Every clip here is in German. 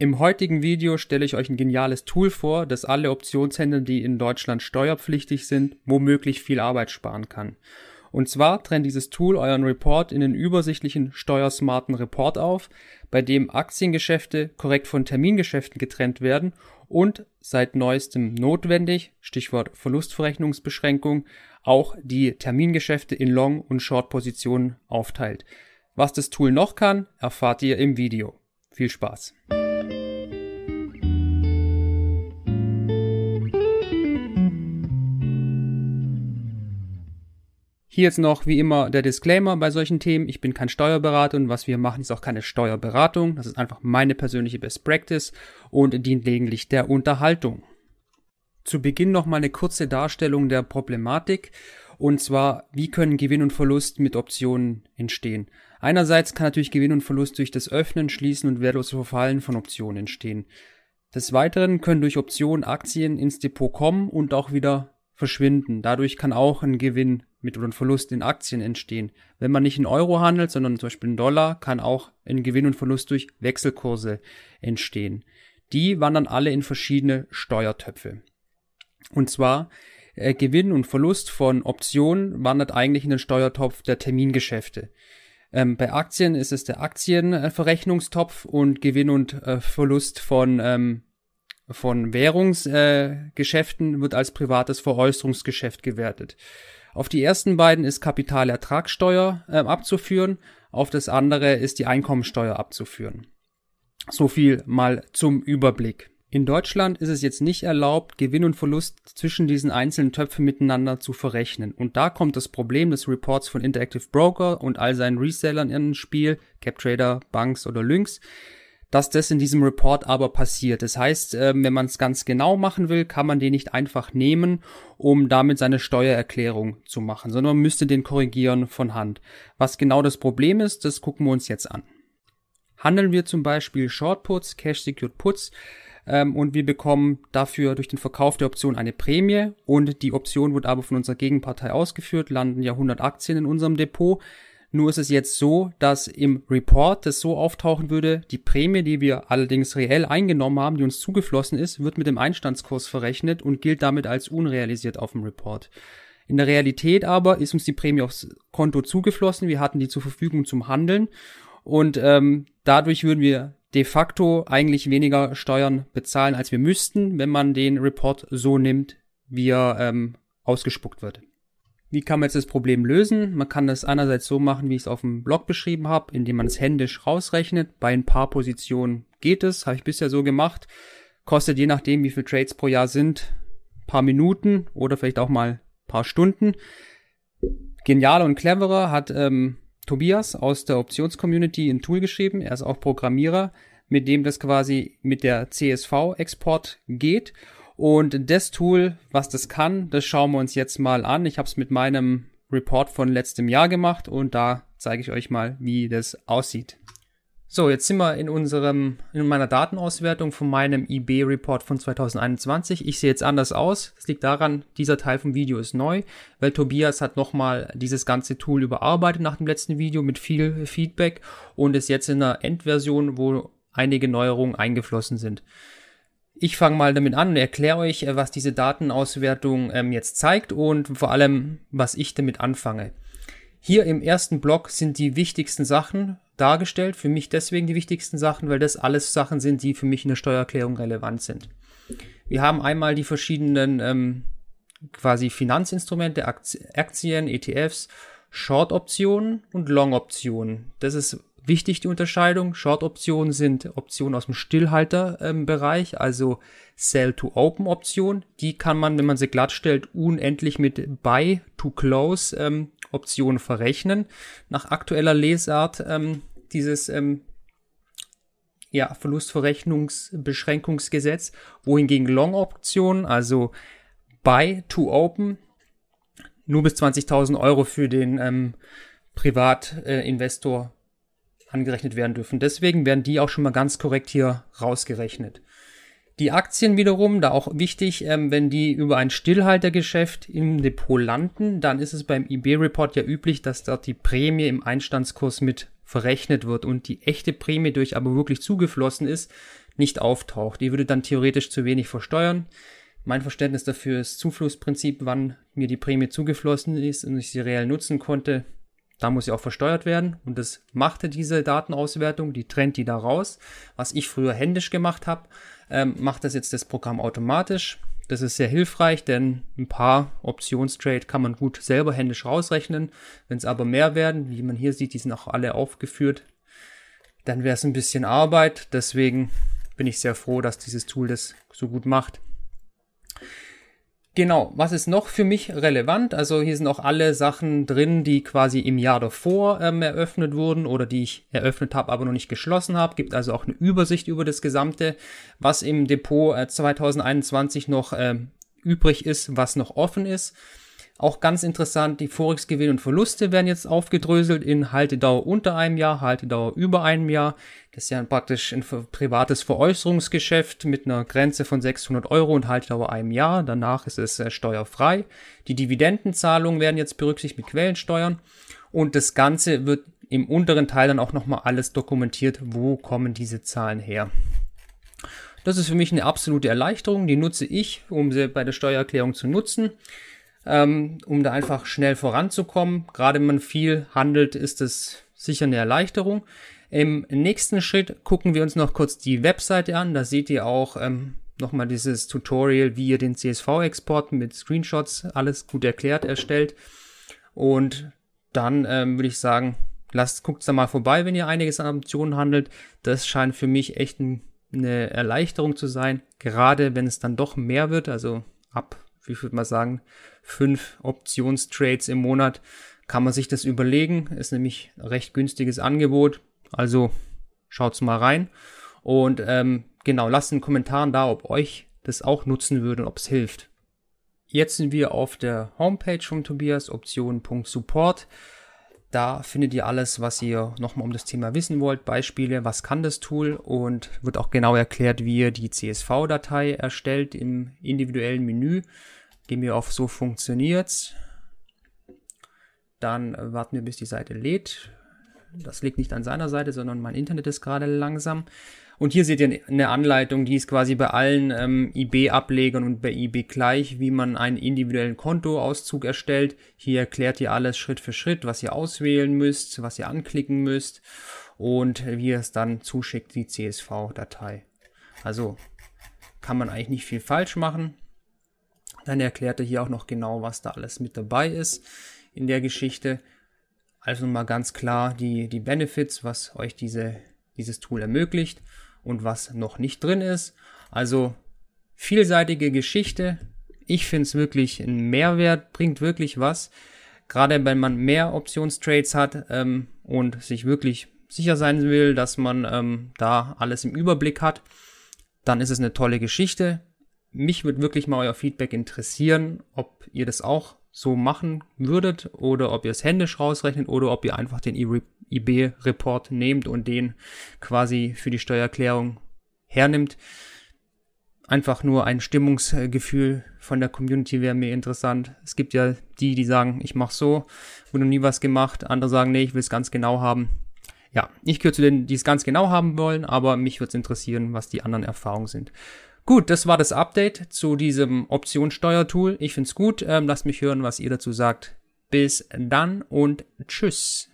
Im heutigen Video stelle ich euch ein geniales Tool vor, das alle Optionshändler, die in Deutschland steuerpflichtig sind, womöglich viel Arbeit sparen kann. Und zwar trennt dieses Tool euren Report in den übersichtlichen steuersmarten Report auf, bei dem Aktiengeschäfte korrekt von Termingeschäften getrennt werden und seit neuestem notwendig, Stichwort Verlustverrechnungsbeschränkung, auch die Termingeschäfte in Long- und Short-Positionen aufteilt. Was das Tool noch kann, erfahrt ihr im Video. Viel Spaß! Hier jetzt noch wie immer der Disclaimer bei solchen Themen. Ich bin kein Steuerberater und was wir machen ist auch keine Steuerberatung. Das ist einfach meine persönliche Best Practice und dient lediglich der Unterhaltung. Zu Beginn noch mal eine kurze Darstellung der Problematik und zwar, wie können Gewinn und Verlust mit Optionen entstehen? Einerseits kann natürlich Gewinn und Verlust durch das Öffnen, Schließen und wertlose Verfallen von Optionen entstehen. Des Weiteren können durch Optionen Aktien ins Depot kommen und auch wieder verschwinden. Dadurch kann auch ein Gewinn mit oder Verlust in Aktien entstehen. Wenn man nicht in Euro handelt, sondern zum Beispiel in Dollar, kann auch ein Gewinn und Verlust durch Wechselkurse entstehen. Die wandern alle in verschiedene Steuertöpfe. Und zwar äh, Gewinn und Verlust von Optionen wandert eigentlich in den Steuertopf der Termingeschäfte. Ähm, bei Aktien ist es der Aktienverrechnungstopf und Gewinn und äh, Verlust von ähm, von Währungsgeschäften äh, wird als privates Veräußerungsgeschäft gewertet. Auf die ersten beiden ist Kapitalertragssteuer äh, abzuführen, auf das andere ist die Einkommensteuer abzuführen. So viel mal zum Überblick. In Deutschland ist es jetzt nicht erlaubt, Gewinn und Verlust zwischen diesen einzelnen Töpfen miteinander zu verrechnen. Und da kommt das Problem des Reports von Interactive Broker und all seinen Resellern ins Spiel, CapTrader, Banks oder Lynx dass das in diesem Report aber passiert. Das heißt, ähm, wenn man es ganz genau machen will, kann man den nicht einfach nehmen, um damit seine Steuererklärung zu machen, sondern man müsste den korrigieren von Hand. Was genau das Problem ist, das gucken wir uns jetzt an. Handeln wir zum Beispiel Short Puts, Cash Secured Puts, ähm, und wir bekommen dafür durch den Verkauf der Option eine Prämie und die Option wird aber von unserer Gegenpartei ausgeführt, landen ja 100 Aktien in unserem Depot. Nur ist es jetzt so, dass im Report das so auftauchen würde, die Prämie, die wir allerdings reell eingenommen haben, die uns zugeflossen ist, wird mit dem Einstandskurs verrechnet und gilt damit als unrealisiert auf dem Report. In der Realität aber ist uns die Prämie aufs Konto zugeflossen, wir hatten die zur Verfügung zum Handeln und ähm, dadurch würden wir de facto eigentlich weniger Steuern bezahlen, als wir müssten, wenn man den Report so nimmt, wie er ähm, ausgespuckt wird. Wie kann man jetzt das Problem lösen? Man kann das einerseits so machen, wie ich es auf dem Blog beschrieben habe, indem man es händisch rausrechnet. Bei ein paar Positionen geht es, habe ich bisher so gemacht. Kostet je nachdem, wie viele Trades pro Jahr sind, paar Minuten oder vielleicht auch mal paar Stunden. Genialer und cleverer hat ähm, Tobias aus der Options-Community ein Tool geschrieben. Er ist auch Programmierer, mit dem das quasi mit der CSV-Export geht und das Tool, was das kann, das schauen wir uns jetzt mal an. Ich habe es mit meinem Report von letztem Jahr gemacht und da zeige ich euch mal, wie das aussieht. So, jetzt sind wir in unserem, in meiner Datenauswertung von meinem IB-Report von 2021. Ich sehe jetzt anders aus. Das liegt daran, dieser Teil vom Video ist neu, weil Tobias hat nochmal dieses ganze Tool überarbeitet nach dem letzten Video mit viel Feedback und ist jetzt in einer Endversion, wo einige Neuerungen eingeflossen sind. Ich fange mal damit an und erkläre euch, äh, was diese Datenauswertung ähm, jetzt zeigt und vor allem, was ich damit anfange. Hier im ersten Block sind die wichtigsten Sachen dargestellt. Für mich deswegen die wichtigsten Sachen, weil das alles Sachen sind, die für mich in der Steuererklärung relevant sind. Wir haben einmal die verschiedenen ähm, quasi Finanzinstrumente, Aktien, ETFs, Short-Optionen und Long-Optionen. Das ist Wichtig die Unterscheidung. Short-Optionen sind Optionen aus dem Stillhalterbereich, also Sell-to-Open-Option. Die kann man, wenn man sie glatt stellt, unendlich mit Buy-to-Close ähm, verrechnen. Nach aktueller Lesart ähm, dieses ähm, ja, Verlustverrechnungsbeschränkungsgesetz, wohingegen Long-Optionen, also Buy-to-Open, nur bis 20.000 Euro für den ähm, Angerechnet werden dürfen. Deswegen werden die auch schon mal ganz korrekt hier rausgerechnet. Die Aktien wiederum, da auch wichtig, ähm, wenn die über ein Stillhaltergeschäft im Depot landen, dann ist es beim IB-Report ja üblich, dass dort die Prämie im Einstandskurs mit verrechnet wird und die echte Prämie durch aber wirklich zugeflossen ist, nicht auftaucht. Die würde dann theoretisch zu wenig versteuern. Mein Verständnis dafür ist Zuflussprinzip, wann mir die Prämie zugeflossen ist und ich sie reell nutzen konnte. Da muss sie auch versteuert werden und das machte diese Datenauswertung, die trennt die da raus. Was ich früher händisch gemacht habe, ähm, macht das jetzt das Programm automatisch. Das ist sehr hilfreich, denn ein paar Optionstrade kann man gut selber händisch rausrechnen. Wenn es aber mehr werden, wie man hier sieht, die sind auch alle aufgeführt, dann wäre es ein bisschen Arbeit. Deswegen bin ich sehr froh, dass dieses Tool das so gut macht. Genau, was ist noch für mich relevant? Also hier sind auch alle Sachen drin, die quasi im Jahr davor ähm, eröffnet wurden oder die ich eröffnet habe, aber noch nicht geschlossen habe. Gibt also auch eine Übersicht über das Gesamte, was im Depot äh, 2021 noch äh, übrig ist, was noch offen ist. Auch ganz interessant, die Forex-Gewinne und Verluste werden jetzt aufgedröselt in Haltedauer unter einem Jahr, Haltedauer über einem Jahr. Das ist ja praktisch ein privates Veräußerungsgeschäft mit einer Grenze von 600 Euro und Haltedauer einem Jahr. Danach ist es äh, steuerfrei. Die Dividendenzahlungen werden jetzt berücksichtigt mit Quellensteuern. Und das Ganze wird im unteren Teil dann auch nochmal alles dokumentiert, wo kommen diese Zahlen her. Das ist für mich eine absolute Erleichterung. Die nutze ich, um sie bei der Steuererklärung zu nutzen ähm, um da einfach schnell voranzukommen. Gerade wenn man viel handelt, ist es sicher eine Erleichterung. Im nächsten Schritt gucken wir uns noch kurz die Webseite an. Da seht ihr auch ähm, nochmal dieses Tutorial, wie ihr den CSV-Export mit Screenshots alles gut erklärt erstellt. Und dann ähm, würde ich sagen, lasst, guckt da mal vorbei, wenn ihr einiges an Optionen handelt. Das scheint für mich echt ein, eine Erleichterung zu sein, gerade wenn es dann doch mehr wird, also ab, wie würde man sagen, fünf Optionstrades im Monat, kann man sich das überlegen. Ist nämlich recht günstiges Angebot. Also schaut's mal rein. Und ähm, genau, lasst einen Kommentar da, ob euch das auch nutzen würde und ob es hilft. Jetzt sind wir auf der Homepage von Tobias, optionen.support. Da findet ihr alles, was ihr nochmal um das Thema wissen wollt, Beispiele, was kann das Tool und wird auch genau erklärt, wie ihr die CSV-Datei erstellt im individuellen Menü. Gehen wir auf so funktioniert's. Dann warten wir, bis die Seite lädt. Das liegt nicht an seiner Seite, sondern mein Internet ist gerade langsam. Und hier seht ihr eine Anleitung, die ist quasi bei allen ähm, IB-Ablegern und bei IB gleich, wie man einen individuellen Kontoauszug erstellt. Hier erklärt ihr alles Schritt für Schritt, was ihr auswählen müsst, was ihr anklicken müsst und wie ihr es dann zuschickt, die CSV-Datei. Also kann man eigentlich nicht viel falsch machen. Dann erklärt er hier auch noch genau, was da alles mit dabei ist in der Geschichte. Also mal ganz klar die, die Benefits, was euch diese, dieses Tool ermöglicht und was noch nicht drin ist. Also vielseitige Geschichte. Ich finde es wirklich ein Mehrwert, bringt wirklich was. Gerade wenn man mehr Optionstrades hat ähm, und sich wirklich sicher sein will, dass man ähm, da alles im Überblick hat, dann ist es eine tolle Geschichte mich würde wirklich mal euer Feedback interessieren, ob ihr das auch so machen würdet oder ob ihr es händisch rausrechnet oder ob ihr einfach den IB-Report nehmt und den quasi für die Steuererklärung hernimmt. Einfach nur ein Stimmungsgefühl von der Community wäre mir interessant. Es gibt ja die, die sagen, ich mache so, wurde noch nie was gemacht. Andere sagen, nee, ich will es ganz genau haben. Ja, ich gehöre zu denen, die es ganz genau haben wollen, aber mich würde es interessieren, was die anderen Erfahrungen sind. Gut, das war das Update zu diesem Optionssteuertool. Ich finde es gut. Ähm, lasst mich hören, was ihr dazu sagt. Bis dann und tschüss.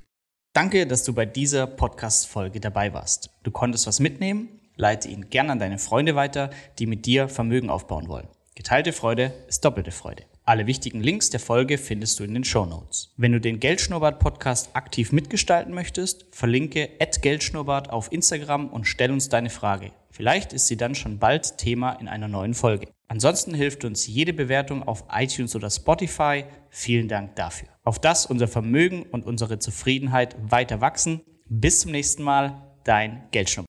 Danke, dass du bei dieser Podcast-Folge dabei warst. Du konntest was mitnehmen? Leite ihn gern an deine Freunde weiter, die mit dir Vermögen aufbauen wollen. Geteilte Freude ist doppelte Freude. Alle wichtigen Links der Folge findest du in den Show Notes. Wenn du den Geldschnurrbart Podcast aktiv mitgestalten möchtest, verlinke @geldschnurrbart auf Instagram und stell uns deine Frage. Vielleicht ist sie dann schon bald Thema in einer neuen Folge. Ansonsten hilft uns jede Bewertung auf iTunes oder Spotify. Vielen Dank dafür. Auf das unser Vermögen und unsere Zufriedenheit weiter wachsen. Bis zum nächsten Mal, dein Geldschnurrbart.